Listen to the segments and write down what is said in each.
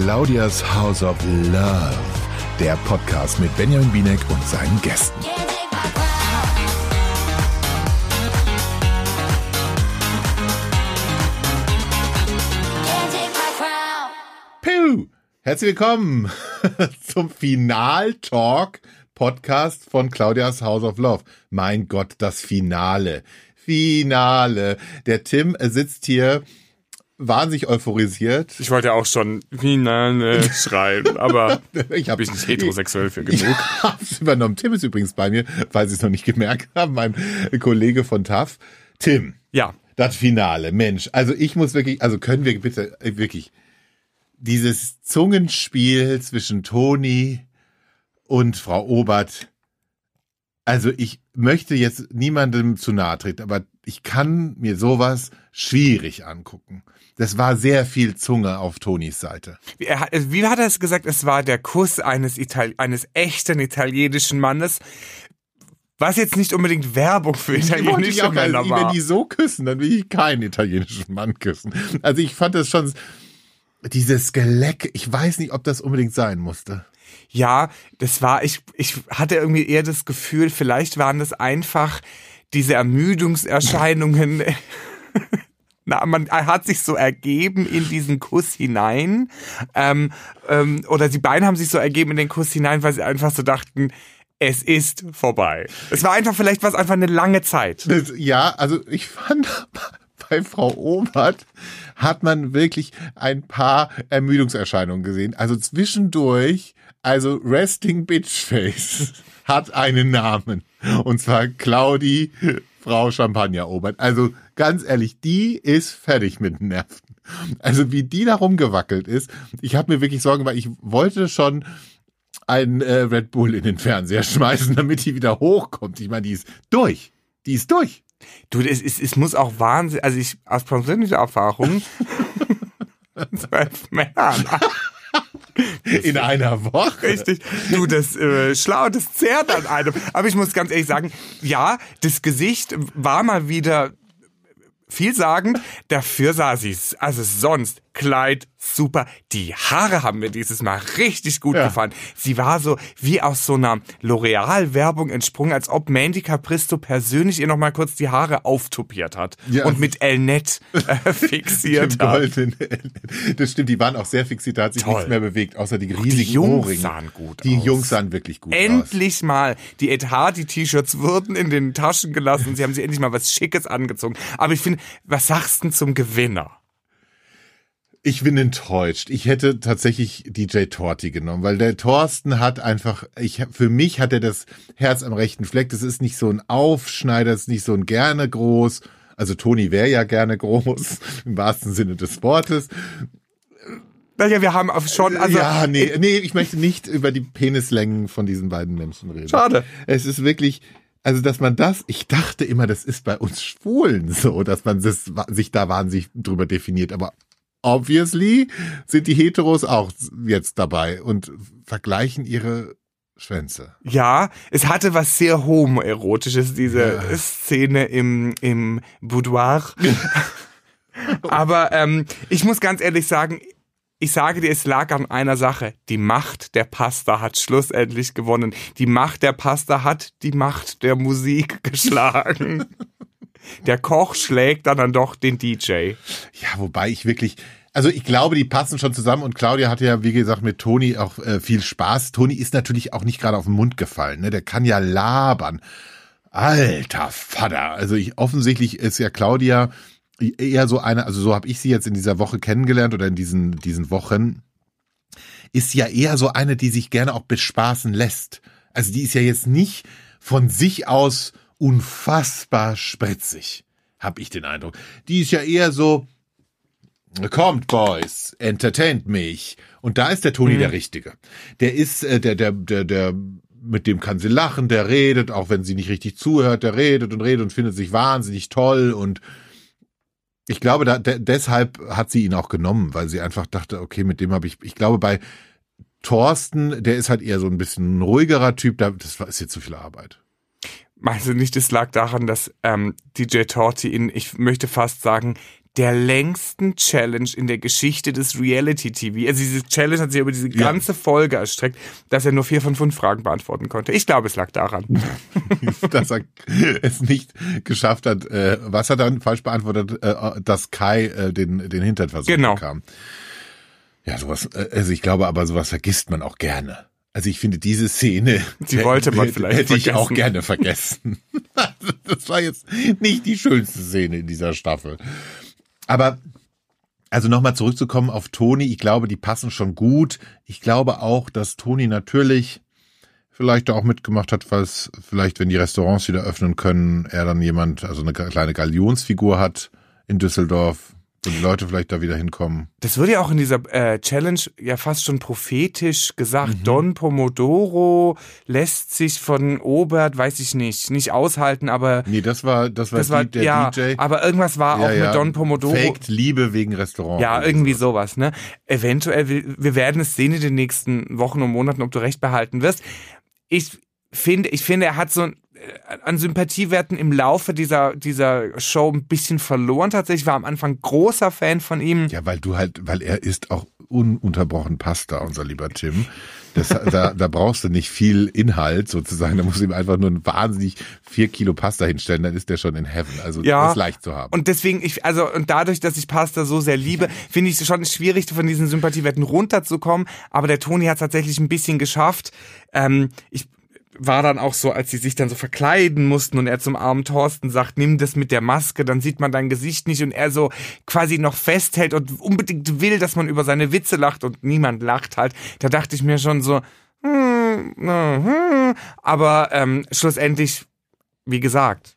Claudias House of Love, der Podcast mit Benjamin Binek und seinen Gästen. Puh. Herzlich willkommen zum Final-Talk Podcast von Claudias House of Love. Mein Gott, das Finale. Finale. Der Tim sitzt hier wahnsinnig euphorisiert. Ich wollte auch schon Finale schreiben, aber ich habe bin nicht heterosexuell für genug. Ich hab's übernommen. Tim ist übrigens bei mir, falls Sie es noch nicht gemerkt haben, mein Kollege von TAF. Tim. Ja. Das Finale, Mensch. Also ich muss wirklich, also können wir bitte äh, wirklich dieses Zungenspiel zwischen Toni und Frau Obert. Also ich möchte jetzt niemandem zu nahe treten, aber ich kann mir sowas schwierig angucken. Das war sehr viel Zunge auf Tonis Seite. Wie, hat, wie hat er es gesagt? Es war der Kuss eines, Itali eines echten italienischen Mannes. Was jetzt nicht unbedingt Werbung für italienische auch, Männer also, war. Wenn die so küssen, dann will ich keinen italienischen Mann küssen. Also ich fand das schon, dieses Geleck, ich weiß nicht, ob das unbedingt sein musste. Ja, das war, ich, ich hatte irgendwie eher das Gefühl, vielleicht waren das einfach diese Ermüdungserscheinungen. Na, man hat sich so ergeben in diesen Kuss hinein. Ähm, ähm, oder die beiden haben sich so ergeben in den Kuss hinein, weil sie einfach so dachten, es ist vorbei. Es war einfach, vielleicht was einfach eine lange Zeit. Das, ja, also ich fand bei Frau Obert hat man wirklich ein paar Ermüdungserscheinungen gesehen. Also zwischendurch, also Resting Bitch Face hat einen Namen. Und zwar Claudi Frau Champagner Obert. Also ganz ehrlich, die ist fertig mit Nerven. Also wie die da rumgewackelt ist, ich habe mir wirklich Sorgen, weil ich wollte schon einen äh, Red Bull in den Fernseher schmeißen, damit die wieder hochkommt. Ich meine, die ist durch. Die ist durch. Du, es, es, es muss auch Wahnsinn, also ich aus persönlicher Erfahrung, zwölf Männern. In einer Woche. Richtig. Du, das äh, schlau, das zehrt an einem. Aber ich muss ganz ehrlich sagen, ja, das Gesicht war mal wieder vielsagend. Dafür sah sie also sonst Kleid super. Die Haare haben mir dieses Mal richtig gut Ja. gefallen. Sie war so wie aus so einer L'Oreal-Werbung entsprungen, als ob Mandy Capristo persönlich ihr noch mal kurz die Haare auftopiert hat Ja. und mit Elnett äh, fixiert hat. Das stimmt, die waren auch sehr fixiert, da hat sich Toll. nichts mehr bewegt, außer die Die riesigen Jungs Ohrringe. sahen gut Die aus. Jungs sahen wirklich gut aus. Endlich mal. Die Ed Hardy-T-Shirts wurden in den Taschen gelassen. Sie haben sich endlich mal was Schickes angezogen. Aber ich finde, was sagst du denn zum Gewinner? Ich bin enttäuscht. Ich hätte tatsächlich DJ Torti genommen, weil der Thorsten hat einfach, ich, für mich hat er das Herz am rechten Fleck. Das ist nicht so ein Aufschneider, das ist nicht so ein gerne groß. Also Toni wäre ja gerne groß, im wahrsten Sinne des Wortes. Naja, wir haben schon, also. ja, nee, nee, ich möchte nicht über die Penislängen von diesen beiden Menschen reden. Schade. Es ist wirklich, also dass man das, ich dachte immer, das ist bei uns Schwulen so, dass man das, sich da wahnsinnig drüber definiert, aber obviously sind die Heteros auch jetzt dabei und vergleichen ihre Schwänze. Ja, es hatte was sehr homoerotisches, diese Ja. Szene im, im Boudoir. Aber ähm, ich muss ganz ehrlich sagen, ich sage dir, es lag an einer Sache. Die Macht der Pasta hat schlussendlich gewonnen. Die Macht der Pasta hat die Macht der Musik geschlagen. Der Koch schlägt dann, dann doch den DJ. Ja, wobei ich wirklich, also ich glaube, die passen schon zusammen und Claudia hatte ja, wie gesagt, mit Toni auch äh, viel Spaß. Toni ist natürlich auch nicht gerade auf den Mund gefallen, ne? Der kann ja labern. Alter Vater. Also ich offensichtlich ist ja Claudia eher so eine, also so habe ich sie jetzt in dieser Woche kennengelernt oder in diesen, diesen Wochen, ist ja eher so eine, die sich gerne auch bespaßen lässt. Also die ist ja jetzt nicht von sich aus unfassbar spritzig, habe ich den Eindruck. Die ist ja eher so, kommt Boys, entertaint mich. Und da ist der Toni der Richtige. Der ist, äh, der, der, der, der, mit dem kann sie lachen, der redet, auch wenn sie nicht richtig zuhört, der redet und redet und findet sich wahnsinnig toll und ich glaube, da, de, deshalb hat sie ihn auch genommen, weil sie einfach dachte, okay, mit dem habe ich, ich glaube, bei Thorsten, der ist halt eher so ein bisschen ein ruhigerer Typ, da, das ist jetzt zu viel Arbeit. Meinst du nicht, es lag daran, dass ähm, DJ Torti in, ich möchte fast sagen, der längsten Challenge in der Geschichte des Reality-TV. Also diese Challenge hat sich über diese ganze ja. Folge erstreckt, dass er nur vier von fünf Fragen beantworten konnte. Ich glaube, es lag daran. dass er es nicht geschafft hat. Äh, was hat er dann falsch beantwortet? Äh, dass Kai äh, den, den Hintern versucht genau. bekam. Ja, sowas, also ich glaube aber, sowas vergisst man auch gerne. Also ich finde diese Szene, die wollte man vielleicht hätte ich auch gerne vergessen. das war jetzt nicht die schönste Szene in dieser Staffel. Aber also nochmal zurückzukommen auf Toni, ich glaube, die passen schon gut. Ich glaube auch, dass Toni natürlich vielleicht auch mitgemacht hat, weil es vielleicht, wenn die Restaurants wieder öffnen können, er dann jemand, also eine kleine Galionsfigur hat in Düsseldorf, wo die Leute vielleicht da wieder hinkommen. Das wird ja auch in dieser äh, Challenge ja fast schon prophetisch gesagt. Mhm. Don Pomodoro lässt sich von Obert, weiß ich nicht, nicht aushalten, aber. Nee, das war, das war, das war der ja, DJ. Aber irgendwas war ja, auch ja. mit Don Pomodoro. Faked Liebe wegen Restaurant. Ja, irgendwie sowas, ne? Eventuell, wir werden es sehen in den nächsten Wochen und Monaten, ob du recht behalten wirst. Ich finde, ich finde, er hat so ein, an Sympathiewerten im Laufe dieser, dieser Show ein bisschen verloren tatsächlich. Ich war am Anfang großer Fan von ihm. Ja, weil du halt, weil er isst auch ununterbrochen Pasta, unser lieber Tim. Das, da, da brauchst du nicht viel Inhalt sozusagen. Da musst du ihm einfach nur ein wahnsinnig vier Kilo Pasta hinstellen, dann ist der schon in Heaven. Also ja, das ist leicht zu haben. Und deswegen, ich, also, und dadurch, dass ich Pasta so sehr liebe, finde ich es schon schwierig, von diesen Sympathiewerten runterzukommen. Aber der Toni hat es tatsächlich ein bisschen geschafft. Ähm, ich war dann auch so, als sie sich dann so verkleiden mussten und er zum armen Thorsten sagt, nimm das mit der Maske, dann sieht man dein Gesicht nicht und er so quasi noch festhält und unbedingt will, dass man über seine Witze lacht und niemand lacht halt. Da dachte ich mir schon so, hm, hm, aber ähm, schlussendlich, wie gesagt,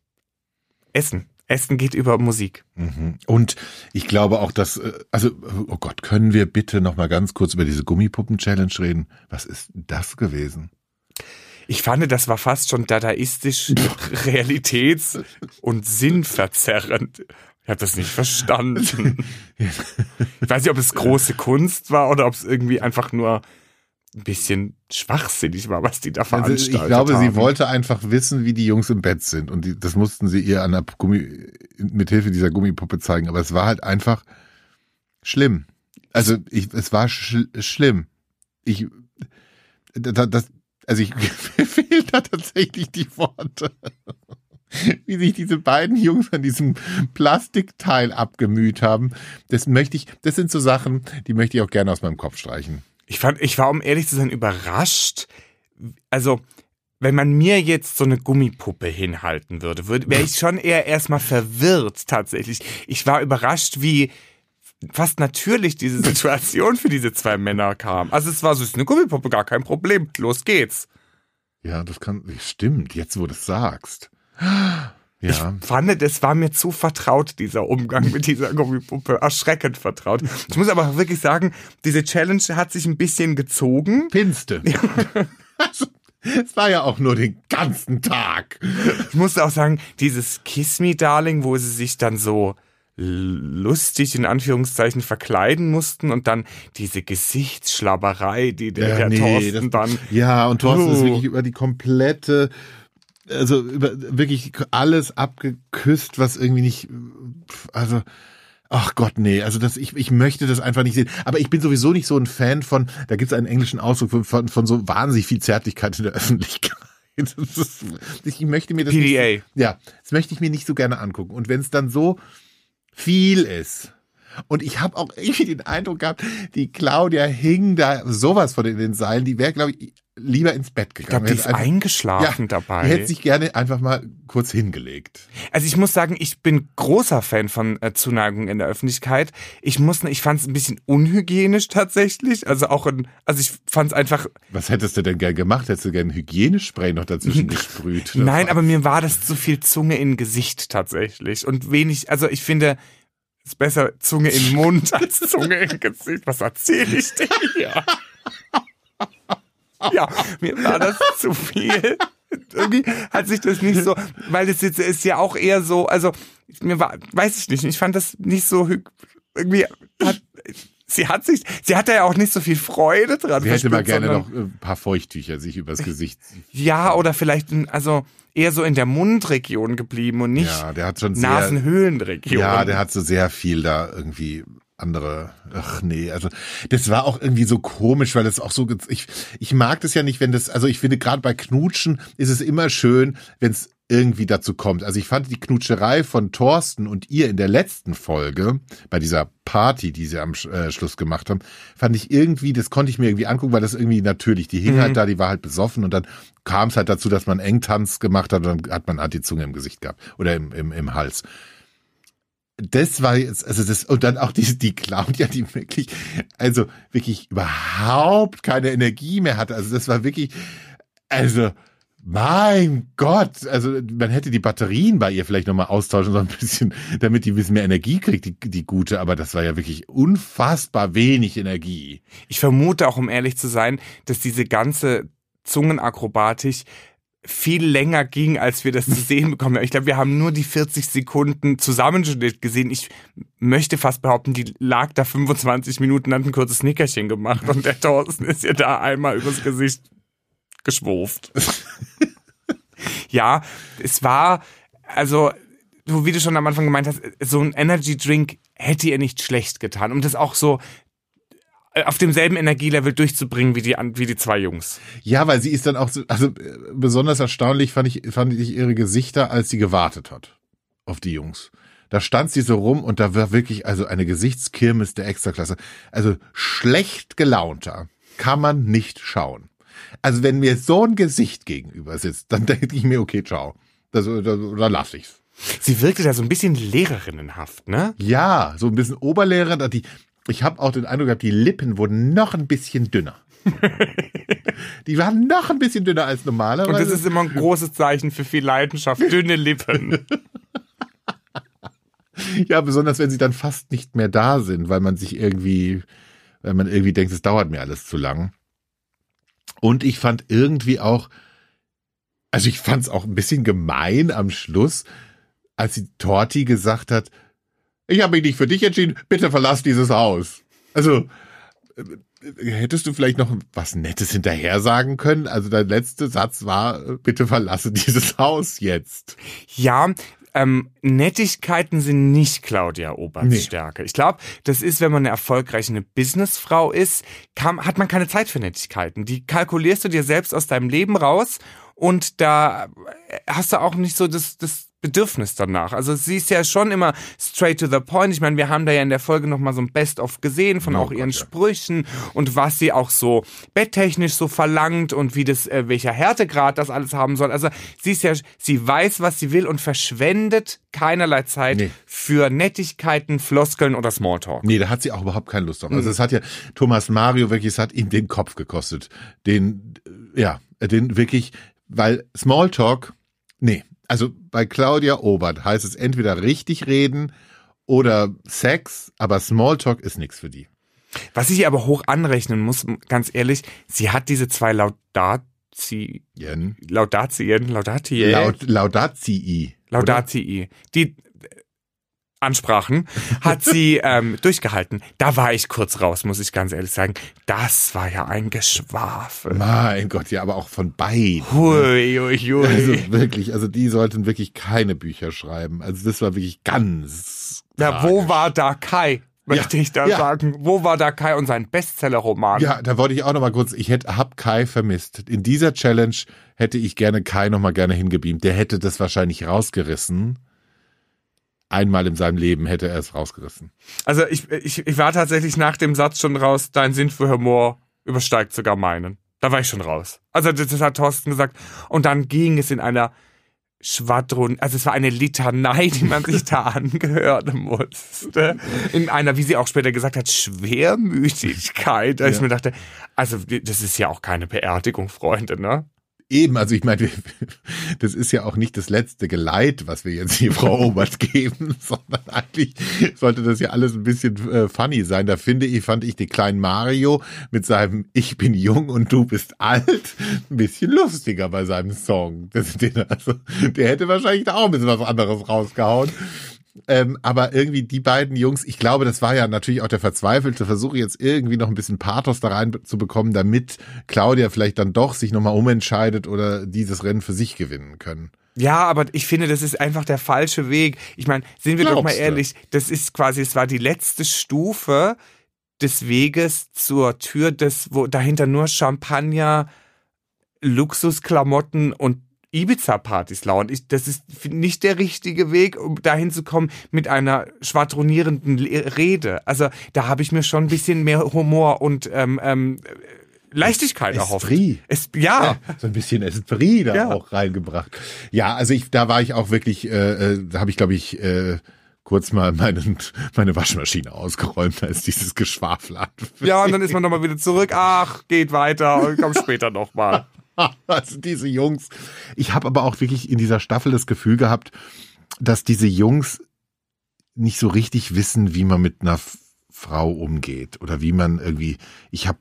Essen. Essen geht über Musik. Mhm. Und ich glaube auch, dass, äh, also, oh Gott, können wir bitte noch mal ganz kurz über diese Gummipuppen-Challenge reden? Was ist das gewesen? Ich fand, das war fast schon dadaistisch, realitäts- und sinnverzerrend. Ich habe das nicht verstanden. Ich weiß nicht, ob es große Kunst war oder ob es irgendwie einfach nur ein bisschen schwachsinnig war, was die da veranstaltet also ich glaube, haben. sie wollte einfach wissen, wie die Jungs im Bett sind und die, das mussten sie ihr an der Gummi, mit Hilfe dieser Gummipuppe zeigen. Aber es war halt einfach schlimm. Also ich, es war sch schlimm. Ich, das, also ich mir fehlen da tatsächlich die Worte. Wie sich diese beiden Jungs an diesem Plastikteil abgemüht haben. Das möchte ich, das sind so Sachen, die möchte ich auch gerne aus meinem Kopf streichen. Ich fand, ich war, um ehrlich zu sein, überrascht. Also, wenn man mir jetzt so eine Gummipuppe hinhalten würde, würde wäre ich schon eher erstmal verwirrt tatsächlich. Ich war überrascht, wie, fast natürlich diese Situation für diese zwei Männer kam. Also es war so, es ist eine Gummipuppe, gar kein Problem. Los geht's. Ja, das kann, stimmt, jetzt wo du es sagst. Ja. Ich fand, es war mir zu vertraut, dieser Umgang mit dieser Gummipuppe. Erschreckend vertraut. Ich muss aber wirklich sagen, diese Challenge hat sich ein bisschen gezogen. Pinste. Ja. Es war ja auch nur den ganzen Tag. Ich muss auch sagen, dieses Kiss Me Darling, wo sie sich dann so lustig in Anführungszeichen verkleiden mussten und dann diese Gesichtsschlabberei, die der, ja, der nee, Thorsten das, dann. Ja, und Thorsten uh. ist wirklich über die komplette, also über wirklich alles abgeküsst, was irgendwie nicht, also. Ach Gott, nee, also das, ich, ich möchte das einfach nicht sehen. Aber ich bin sowieso nicht so ein Fan von, da gibt es einen englischen Ausdruck von, von, von so wahnsinnig viel Zärtlichkeit in der Öffentlichkeit. Ist, ich möchte mir das PDA. Nicht, ja, das möchte ich mir nicht so gerne angucken. Und wenn es dann so viel ist. Und ich habe auch irgendwie den Eindruck gehabt, die Claudia hing da sowas von in den Seilen, die wäre, glaube ich, lieber ins Bett gegangen. Ich glaube, die ist einfach, eingeschlafen ja, dabei. Die hätte sich gerne einfach mal kurz hingelegt. Also ich muss sagen, ich bin großer Fan von äh, Zuneigung in der Öffentlichkeit. Ich muss, ich fand es ein bisschen unhygienisch tatsächlich. Also auch in, also ich fand es einfach. Was hättest du denn gern gemacht? Hättest du gern Hygienespray noch dazwischen gesprüht? Nein, aber mir war das zu viel Zunge in Gesicht tatsächlich und wenig. Also ich finde ist besser Zunge im Mund als Zunge im Gesicht. Was erzähle ich dir hier? ja, mir war das zu viel. Irgendwie hat sich das nicht so, weil das jetzt ist ja auch eher so, also mir war, weiß ich nicht, ich fand das nicht so irgendwie hat, sie hat sich, sie hatte ja auch nicht so viel Freude dran. Sie hätte mal gerne noch ein paar Feuchttücher sich übers Gesicht. Ja, oder vielleicht, also eher so in der Mundregion geblieben und nicht Ja, der hat schon sehr, Nasenhöhlenregion. ja, der hat so sehr viel da irgendwie andere, ach nee, also das war auch irgendwie so komisch, weil das auch so, ich, ich mag das ja nicht, wenn das, also ich finde gerade bei Knutschen ist es immer schön, wenn es irgendwie dazu kommt. Also ich fand die Knutscherei von Thorsten und ihr in der letzten Folge, bei dieser Party, die sie am äh, Schluss gemacht haben, fand ich irgendwie, das konnte ich mir irgendwie angucken, weil das irgendwie natürlich, die hing halt da, die war halt besoffen und dann kam es halt dazu, dass man Engtanz gemacht hat und dann hat man halt die Zunge im Gesicht gehabt oder im, im, im Hals das war jetzt, also das, und dann auch die, die Claudia, die wirklich, also wirklich überhaupt keine Energie mehr hatte. Also das war wirklich, also, mein Gott, also man hätte die Batterien bei ihr vielleicht nochmal austauschen, so ein bisschen, damit die ein bisschen mehr Energie kriegt, die, die gute, aber das war ja wirklich unfassbar wenig Energie. Ich vermute auch, um ehrlich zu sein, dass diese ganze Zungenakrobatik viel länger ging, als wir das zu sehen bekommen. haben. Ich glaube, wir haben nur die 40 Sekunden Zusammenschnitt gesehen. Ich möchte fast behaupten, die lag da 25 Minuten, hat ein kurzes Nickerchen gemacht und der Thorsten ist ihr da einmal übers Gesicht geschwurft. ja, es war, also, so wie du schon am Anfang gemeint hast, so ein Energy Drink hätte ihr nicht schlecht getan, um das auch so auf demselben Energielevel durchzubringen wie die, wie die zwei Jungs. Ja, weil sie ist dann auch so, also äh, besonders erstaunlich fand ich, fand ich ihre Gesichter, als sie gewartet hat auf die Jungs. Da stand sie so rum und da war wirklich also eine Gesichtskirmes der Extraklasse. Also schlecht gelaunter kann man nicht schauen. Also wenn mir so ein Gesicht gegenüber sitzt, dann denke ich mir, okay, ciao. Das, das, da lass ich's. Sie wirkte da so ein bisschen lehrerinnenhaft, ne? Ja, so ein bisschen Oberlehrer, da die, ich habe auch den Eindruck gehabt, die Lippen wurden noch ein bisschen dünner. die waren noch ein bisschen dünner als normalerweise. Und das ist immer ein großes Zeichen für viel Leidenschaft. Dünne Lippen. Ja, besonders wenn sie dann fast nicht mehr da sind, weil man sich irgendwie, weil man irgendwie denkt, es dauert mir alles zu lang. Und ich fand irgendwie auch, also ich fand es auch ein bisschen gemein am Schluss, als die Torti gesagt hat, ich habe mich nicht für dich entschieden, bitte verlass dieses Haus. Also äh, hättest du vielleicht noch was Nettes hinterher sagen können? Also dein letzter Satz war, äh, bitte verlasse dieses Haus jetzt. Ja, ähm, Nettigkeiten sind nicht Claudia Oberts Nee. Stärke. Ich glaube, das ist, wenn man eine erfolgreiche Businessfrau ist, kann, hat man keine Zeit für Nettigkeiten. Die kalkulierst du dir selbst aus deinem Leben raus und da hast du auch nicht so das, das Bedürfnis danach. Also sie ist ja schon immer straight to the point. Ich meine, wir haben da ja in der Folge nochmal so ein Best-of gesehen von Oh auch Gott, ihren ja. Sprüchen und was sie auch so betttechnisch so verlangt und wie das, äh, welcher Härtegrad das alles haben soll. Also sie ist ja, sie weiß, was sie will und verschwendet keinerlei Zeit Nee. für Nettigkeiten, Floskeln oder Smalltalk. Nee, da hat sie auch überhaupt keine Lust drauf. Also es hat ja Thomas Mario wirklich, es hat ihm den Kopf gekostet. Den, ja, den wirklich, weil Smalltalk, nee, also bei Claudia Obert heißt es entweder richtig reden oder Sex, aber Smalltalk ist nichts für die. Was ich ihr aber hoch anrechnen muss, ganz ehrlich, sie hat diese zwei Laudati, Jen. Laudatien, Laudatien, Laud, Laudatii. Laudatii, die Ansprachen hat sie ähm, durchgehalten. Da war ich kurz raus, muss ich ganz ehrlich sagen. Das war ja ein Geschwafel. Mein Gott, ja, aber auch von beiden. Hui, hui, hui. Also wirklich, also die sollten wirklich keine Bücher schreiben. Also das war wirklich ganz. ja, wo war da Kai? Möchte Ja, ich da ja. sagen. Wo war da Kai und sein Bestseller-Roman? Ja, da wollte ich auch noch mal kurz, ich hätte hab Kai vermisst. In dieser Challenge hätte ich gerne Kai noch mal gerne hingebeamt. Der hätte das wahrscheinlich rausgerissen. Einmal in seinem Leben hätte er es rausgerissen. Also ich, ich, ich war tatsächlich nach dem Satz schon raus, dein Sinn für Humor übersteigt sogar meinen. Da war ich schon raus. Also das, das hat Thorsten gesagt. Und dann ging es in einer Schwadron, also es war eine Litanei, die man sich da angehören musste. In einer, wie sie auch später gesagt hat, Schwermütigkeit. Da ich Ja. mir dachte, also das ist ja auch keine Beerdigung, Freunde, ne? Eben, also ich meine, das ist ja auch nicht das letzte Geleit, was wir jetzt hier Frau Obert geben, sondern eigentlich sollte das ja alles ein bisschen äh, funny sein. Da finde ich, fand ich den kleinen Mario mit seinem Ich bin jung und du bist alt ein bisschen lustiger bei seinem Song. Das, den, also, der hätte wahrscheinlich da auch ein bisschen was anderes rausgehauen. Ähm, aber irgendwie die beiden Jungs, ich glaube, das war ja natürlich auch der verzweifelte Versuch, jetzt irgendwie noch ein bisschen Pathos da rein zu bekommen, damit Claudia vielleicht dann doch sich nochmal umentscheidet oder dieses Rennen für sich gewinnen können. Ja, aber ich finde, das ist einfach der falsche Weg. Ich meine, sind wir doch mal Glaubst ehrlich, das ist quasi, es war die letzte Stufe des Weges zur Tür des, wo dahinter nur Champagner, Luxusklamotten und Ibiza-Partys lauern. Ich, das ist nicht der richtige Weg, um dahin zu kommen mit einer schwadronierenden Rede. Also da habe ich mir schon ein bisschen mehr Humor und ähm, ähm, Leichtigkeit erhofft. Esprit. Es, ja. so ein bisschen Esprit da Ja. auch reingebracht. Ja, also ich, da war ich auch wirklich, äh, äh, da habe ich glaube ich äh, kurz mal meinen, meine Waschmaschine ausgeräumt, als dieses Geschwafel an. Ja, und dann ist man nochmal wieder zurück. Ach, geht weiter und kommt später nochmal. Also diese Jungs. Ich habe aber auch wirklich in dieser Staffel das Gefühl gehabt, dass diese Jungs nicht so richtig wissen, wie man mit einer Frau umgeht oder wie man irgendwie. Ich habe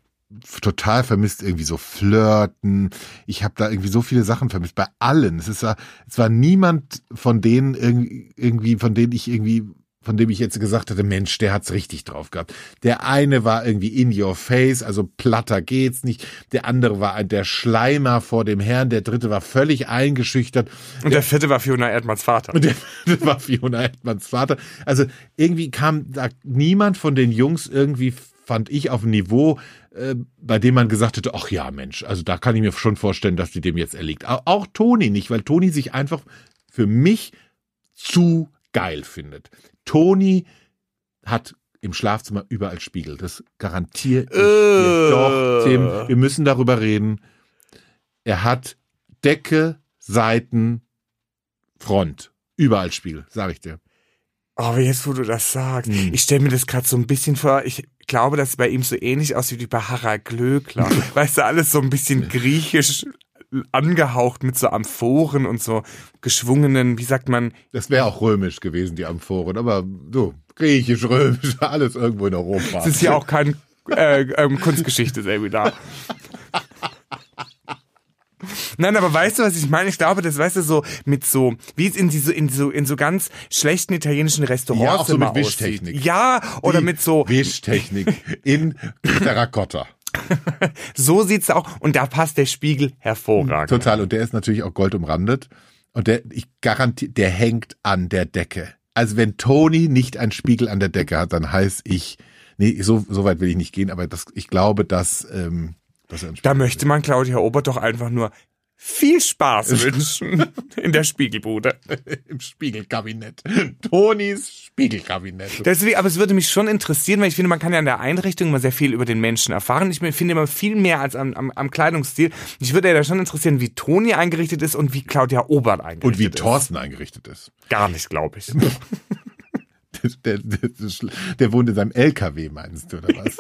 total vermisst irgendwie so flirten. Ich habe da irgendwie so viele Sachen vermisst bei allen. Es ist es war niemand von denen irgendwie von denen ich irgendwie von dem ich jetzt gesagt hatte, Mensch, der hat's richtig drauf gehabt. Der eine war irgendwie in your face, also platter geht's nicht. Der andere war der Schleimer vor dem Herrn. Der dritte war völlig eingeschüchtert. Und der vierte war Fiona Erdmanns Vater. Und der vierte war Fiona Erdmanns Vater. Also irgendwie kam da niemand von den Jungs irgendwie, fand ich, auf ein Niveau, äh, bei dem man gesagt hätte, ach ja, Mensch, also da kann ich mir schon vorstellen, dass die dem jetzt erliegt. Au- Auch Toni nicht, weil Toni sich einfach für mich zu geil findet. Toni hat im Schlafzimmer überall Spiegel. Das garantiere ich dir. Äh. Doch, Tim, wir müssen darüber reden. Er hat Decke, Seiten, Front. Überall Spiegel, sag ich dir. Oh, aber jetzt, wo du das sagst. Hm. Ich stelle mir das gerade so ein bisschen vor. Ich glaube, dass es bei ihm so ähnlich aussieht wie bei Harald Glöckler. weißt du, alles so ein bisschen griechisch angehaucht mit so Amphoren und so geschwungenen, wie sagt man, Das wäre auch römisch gewesen, die Amphoren, aber so, griechisch, römisch, alles irgendwo in Europa. es ist ja auch kein äh, ähm, Kunstgeschichte-Seminar. Nein, aber weißt du, was ich meine? Ich glaube, das weißt du so mit so, wie es in diese, in so, in so ganz schlechten italienischen Restaurants Ja, auch so mit aussieht. Wischtechnik. Ja, oder Die mit so, Wischtechnik in Terrakotta. so sieht's auch. Und da passt der Spiegel hervorragend. Total. Und der ist natürlich auch gold umrandet. Und der, ich garantiere, der hängt an der Decke. Also wenn Tony nicht einen Spiegel an der Decke hat, dann heiß ich, nee, so, so weit will ich nicht gehen, aber das, ich glaube, dass, ähm, Da möchte man Claudia Obert doch einfach nur viel Spaß wünschen in der Spiegelbude. im Spiegelkabinett. Tonys Spiegelkabinett. Deswegen, aber es würde mich schon interessieren, weil ich finde, man kann ja in der Einrichtung immer sehr viel über den Menschen erfahren. Ich finde immer viel mehr als am, am, am Kleidungsstil. Mich würde ja da schon interessieren, wie Toni eingerichtet ist und wie Claudia Obert eingerichtet Und wie ist. Thorsten eingerichtet ist. Gar nicht, glaube ich. Der, der, der, der wohnt in seinem LKW, meinst du, oder was?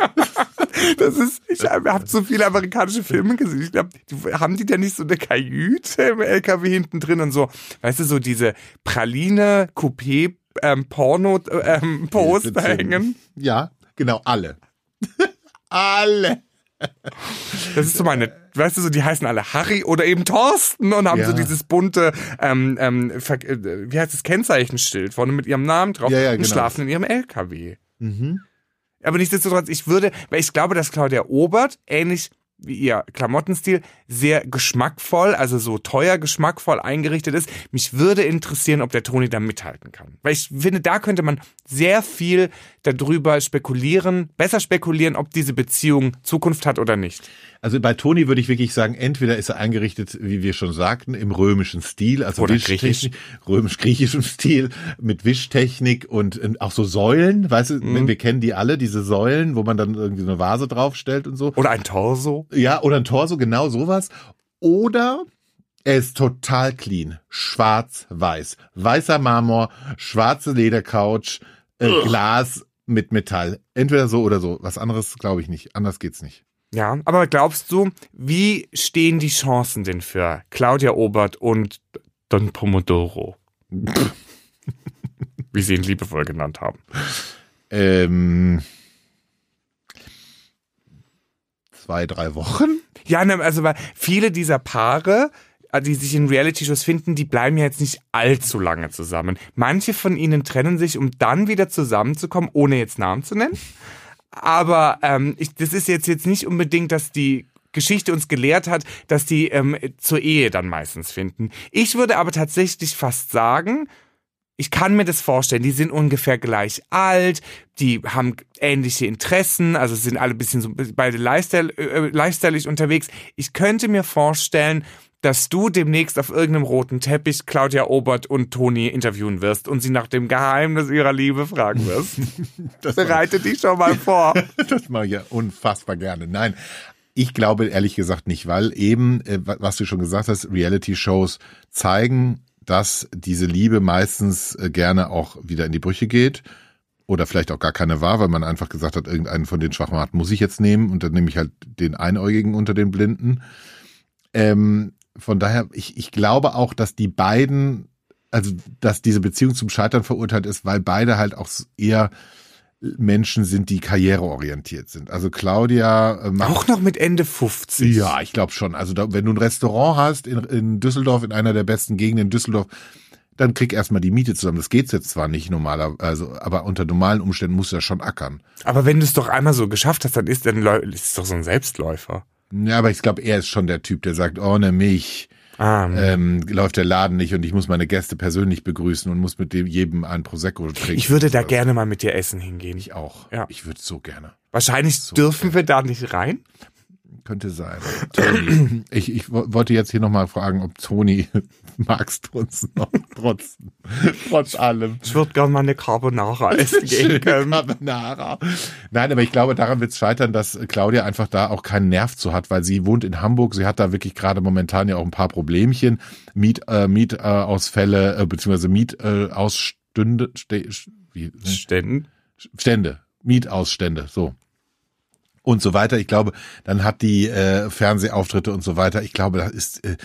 Das ist, ich habe so viele amerikanische Filme gesehen. Ich glaube, haben die da nicht so eine Kajüte im LKW hinten drin und so, weißt du, so diese Praline, Coupé, ähm, Porno, ähm, Poster hängen. Ja, genau, alle. alle. Das ist so meine, weißt du, so die heißen alle Harry oder eben Thorsten und haben Ja. so dieses bunte, ähm, ähm, äh, wie heißt das, Kennzeichenschild vorne mit ihrem Namen drauf Ja, ja, und genau. schlafen in ihrem LKW. Mhm. Aber nichtsdestotrotz, ich würde, weil ich glaube, dass Claudia Obert, ähnlich wie ihr Klamottenstil, sehr geschmackvoll, also so teuer geschmackvoll eingerichtet ist. Mich würde interessieren, ob der Toni da mithalten kann. Weil ich finde, da könnte man sehr viel darüber spekulieren, besser spekulieren, ob diese Beziehung Zukunft hat oder nicht. Also bei Toni würde ich wirklich sagen, entweder ist er eingerichtet, wie wir schon sagten, im römischen Stil, also Wischtechnik, römisch-griechischem Stil, mit Wischtechnik und äh, auch so Säulen, weißt du, Mhm. wir kennen die alle, diese Säulen, wo man dann irgendwie so eine Vase draufstellt und so. Oder ein Torso. Ja, oder ein Torso, genau sowas. Oder er ist total clean. Schwarz-weiß. Weißer Marmor, schwarze Ledercouch, äh, Glas mit Metall. Entweder so oder so. Was anderes glaube ich nicht. Anders geht's nicht. Ja, aber glaubst du, wie stehen die Chancen denn für Claudia Obert und Don Pomodoro? wie sie ihn liebevoll genannt haben. Ähm, zwei, drei Wochen? Ja, ne, also weil viele dieser Paare, äh, die sich in Reality-Shows finden, die bleiben ja jetzt nicht allzu lange zusammen. Manche von ihnen trennen sich, um dann wieder zusammenzukommen, ohne jetzt Namen zu nennen. Aber ähm, ich, das ist jetzt jetzt nicht unbedingt, dass die Geschichte uns gelehrt hat, dass die ähm, zur Ehe dann meistens finden. Ich würde aber tatsächlich fast sagen, ich kann mir das vorstellen, die sind ungefähr gleich alt, die haben ähnliche Interessen, also sind alle ein bisschen so beide lifestyle, äh, lifestyleig unterwegs. Ich könnte mir vorstellen, dass du demnächst auf irgendeinem roten Teppich Claudia Obert und Toni interviewen wirst und sie nach dem Geheimnis ihrer Liebe fragen wirst. das Bereite dich schon mal vor. das mache ich ja unfassbar gerne. Nein, ich glaube ehrlich gesagt nicht, weil eben, äh, was du schon gesagt hast, Reality-Shows zeigen, dass diese Liebe meistens äh, gerne auch wieder in die Brüche geht oder vielleicht auch gar keine war, weil man einfach gesagt hat, irgendeinen von den Schwachmaten muss ich jetzt nehmen und dann nehme ich halt den Einäugigen unter den Blinden. Ähm, von daher, ich, ich glaube auch, dass die beiden, also dass diese Beziehung zum Scheitern verurteilt ist, weil beide halt auch eher Menschen sind, die karriereorientiert sind. Also Claudia äh, macht auch noch mit Ende 50. Ja, ich glaube schon. Also da, wenn du ein Restaurant hast in, in Düsseldorf, in einer der besten Gegenden in Düsseldorf, dann krieg erstmal die Miete zusammen. Das geht jetzt zwar nicht normaler, also aber unter normalen Umständen musst du ja schon ackern. Aber wenn du es doch einmal so geschafft hast, dann ist dann ist es doch so ein Selbstläufer. Ja, aber ich glaube, er ist schon der Typ, der sagt, ohne mich ah, ähm, läuft der Laden nicht und ich muss meine Gäste persönlich begrüßen und muss mit dem jedem ein Prosecco trinken. Ich würde da gerne mal mit dir essen hingehen. Ich auch. Ja. Ich würde so gerne. Wahrscheinlich so dürfen gerne. wir da nicht rein. Könnte sein. Toni. ich, ich wollte jetzt hier nochmal fragen, ob Toni magst du uns noch trotz, trotz allem. Ich würde gerne mal eine Carbonara essen gehen können. Carbonara. Nein, aber ich glaube, daran wird es scheitern, dass Claudia einfach da auch keinen Nerv zu hat, weil sie wohnt in Hamburg. Sie hat da wirklich gerade momentan ja auch ein paar Problemchen. Miet, äh, Mietausfälle, äh, beziehungsweise Mietausstünde, äh, wie, ne? Ständen? Stände. Mietausstände, so und so weiter. Ich glaube, dann hat die äh, Fernsehauftritte und so weiter. Ich glaube, da ist äh,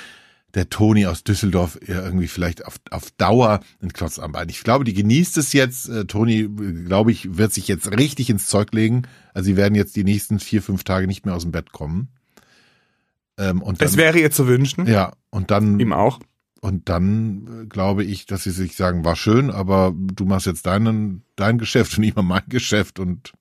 der Toni aus Düsseldorf irgendwie vielleicht auf, auf Dauer ein Klotz am Bein. Ich glaube, die genießt es jetzt. Äh, Toni, glaube ich, wird sich jetzt richtig ins Zeug legen. Also sie werden jetzt die nächsten vier, fünf Tage nicht mehr aus dem Bett kommen. Ähm, und dann, das wäre ihr zu wünschen. Ja, und dann. Ihm auch. Und dann äh, glaube ich, dass sie sich sagen, war schön, aber du machst jetzt deinen, dein Geschäft und ich mach mein Geschäft und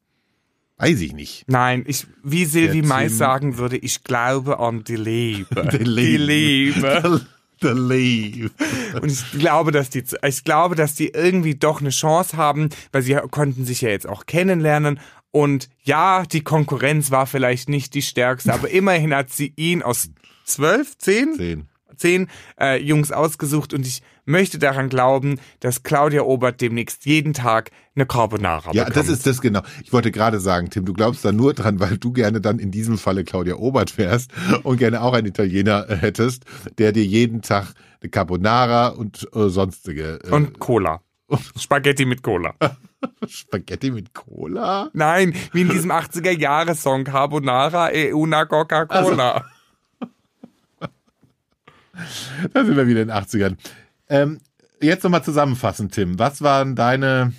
Weiß ich nicht. Nein, ich, wie Silvi Mais sagen würde, ich glaube an die Liebe. die Liebe. Die Liebe. Und ich glaube, dass die, ich glaube, dass die irgendwie doch eine Chance haben, weil sie konnten sich ja jetzt auch kennenlernen. Und ja, die Konkurrenz war vielleicht nicht die stärkste, aber immerhin hat sie ihn aus zwölf, zehn? Zehn zehn äh, Jungs ausgesucht und ich möchte daran glauben, dass Claudia Obert demnächst jeden Tag eine Carbonara ja, bekommt. Ja, das ist das genau. Ich wollte gerade sagen, Tim, du glaubst da nur dran, weil du gerne dann in diesem Falle Claudia Obert wärst und gerne auch einen Italiener äh, hättest, der dir jeden Tag eine Carbonara und äh, sonstige äh, und Cola. Spaghetti mit Cola. Spaghetti mit Cola? Nein, wie in diesem 80er-Jahre-Song Carbonara e una Coca-Cola. Also, da sind wir wieder in den 80ern. Ähm, jetzt nochmal zusammenfassen, Tim. Was waren deine.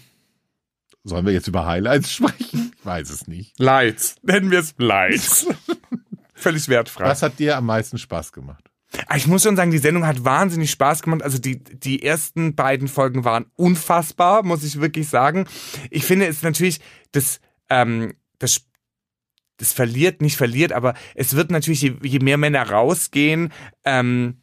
Sollen wir jetzt über Highlights sprechen? Ich weiß es nicht. Lights. Nennen wir es Lights. Völlig wertfrei. Was hat dir am meisten Spaß gemacht? Ah, ich muss schon sagen, die Sendung hat wahnsinnig Spaß gemacht. Also die, die ersten beiden Folgen waren unfassbar, muss ich wirklich sagen. Ich finde es natürlich, das, ähm, das das verliert, nicht verliert, aber es wird natürlich, je, je mehr Männer rausgehen, ähm,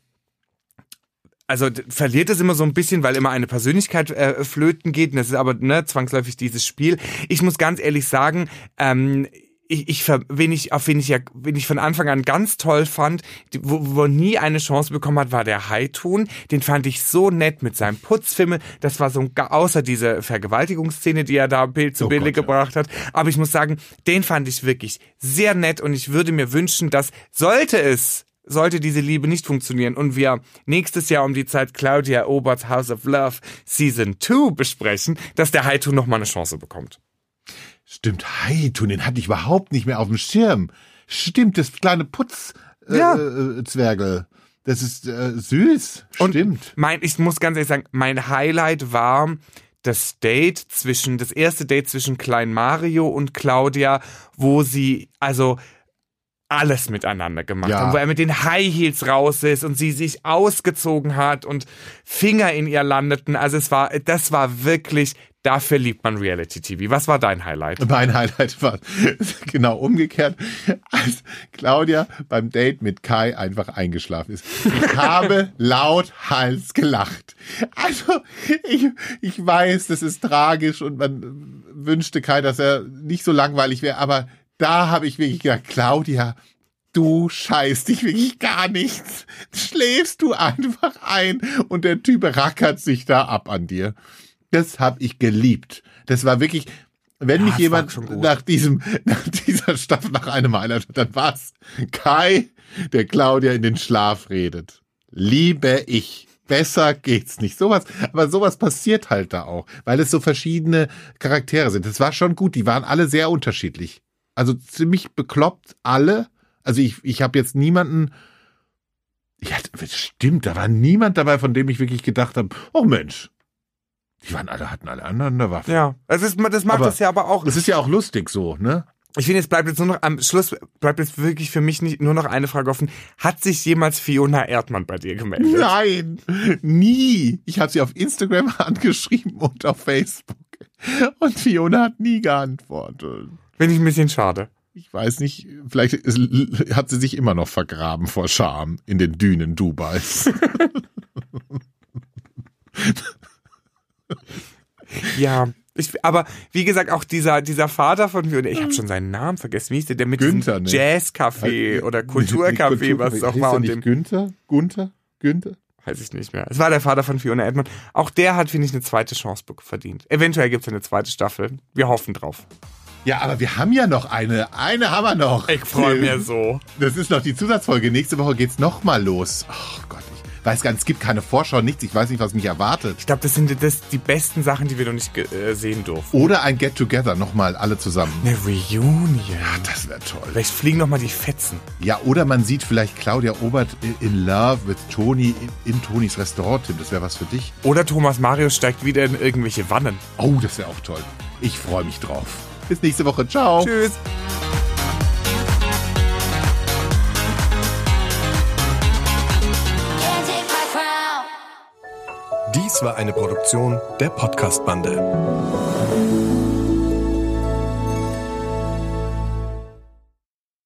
also verliert es immer so ein bisschen, weil immer eine Persönlichkeit äh, flöten geht. Und das ist aber ne, zwangsläufig dieses Spiel. Ich muss ganz ehrlich sagen, ähm, ich, ich, wen ich, auf wen ich ja, wen ich von Anfang an ganz toll fand, wo, wo nie eine Chance bekommen hat, war der Haitun. Den fand ich so nett mit seinem Putzfimmel. Das war so, außer diese Vergewaltigungsszene, die er da Bild zu oh Bilde gebracht hat. Aber ich muss sagen, den fand ich wirklich sehr nett und ich würde mir wünschen, dass sollte es sollte diese Liebe nicht funktionieren und wir nächstes Jahr um die Zeit Claudia Oberts House of Love Season 2 besprechen, dass der Haitun nochmal eine Chance bekommt. Stimmt, Haitun, den hatte ich überhaupt nicht mehr auf dem Schirm. Stimmt, das kleine Putzzwergel. Äh, ja. Das ist äh, süß. Stimmt. Und mein, ich muss ganz ehrlich sagen, mein Highlight war das Date zwischen, das erste Date zwischen Klein Mario und Claudia, wo sie, also alles miteinander gemacht ja. haben, wo er mit den High Heels raus ist und sie sich ausgezogen hat und Finger in ihr landeten. Also es war, das war wirklich Dafür liebt man Reality TV. Was war dein Highlight? Mein Highlight war genau umgekehrt, als Claudia beim Date mit Kai einfach eingeschlafen ist. Ich habe laut Hals gelacht. Also, ich, ich weiß, das ist tragisch und man wünschte Kai, dass er nicht so langweilig wäre, aber da habe ich wirklich gedacht, Claudia, du scheißt dich wirklich gar nichts. Schläfst du einfach ein und der Typ rackert sich da ab an dir. Das habe ich geliebt. Das war wirklich, wenn Ja, mich jemand nach diesem, nach dieser Staffel nach einem Highlight, hat, dann war's Kai, der Claudia in den Schlaf redet. Liebe ich. Besser geht's nicht. Sowas, aber sowas passiert halt da auch, weil es so verschiedene Charaktere sind. Das war schon gut. Die waren alle sehr unterschiedlich. Also ziemlich bekloppt alle. Also ich, ich habe jetzt niemanden. Ja, stimmt, da war niemand dabei, von dem ich wirklich gedacht habe, oh Mensch, die waren alle, hatten alle anderen eine Waffe. Ja, es ist, das macht Aber das ja aber auch. Das ist ja auch lustig so, ne? Ich finde, es bleibt jetzt nur noch am Schluss bleibt jetzt wirklich für mich nicht nur noch eine Frage offen. Hat sich jemals Fiona Erdmann bei dir gemeldet? Nein, nie. Ich habe sie auf Instagram angeschrieben und auf Facebook. Und Fiona hat nie geantwortet. Finde ich ein bisschen schade. Ich weiß nicht, vielleicht ist, hat sie sich immer noch vergraben vor Scham in den Dünen Dubais. Ja, ich, aber wie gesagt, auch dieser, dieser Vater von Fiona, ich habe schon seinen Namen vergessen, wie hieß der, der mit Günther, diesem ne? Jazzcafé oder Kulturcafé, was es auch war er und nicht dem, Günther? Gunther? Günther? weiß ich nicht mehr. Es war der Vater von Fiona Edmund. Auch der hat, finde ich, eine zweite Chance verdient. Eventuell gibt es eine zweite Staffel. Wir hoffen drauf. Ja, aber wir haben ja noch eine. Eine haben wir noch. Ich freue mich so. Das ist noch die Zusatzfolge. Nächste Woche geht's noch mal los. Oh Gott, ich weiß gar nicht, es gibt keine Vorschau, nichts. Ich weiß nicht, was mich erwartet. Ich glaube, das sind das die besten Sachen, die wir noch nicht äh, sehen durften. Oder ein Get-Together, nochmal alle zusammen. Eine Reunion. Das wäre toll. Vielleicht fliegen noch mal die Fetzen. Ja, oder man sieht vielleicht Claudia Obert in Love with Toni in, in Tonis Restaurant, Tim. Das wäre was für dich. Oder Thomas Marius steigt wieder in irgendwelche Wannen. Oh, das wäre auch toll. Ich freue mich drauf. Bis nächste Woche. Ciao. Tschüss. Dies war eine Produktion der Podcast-Bande.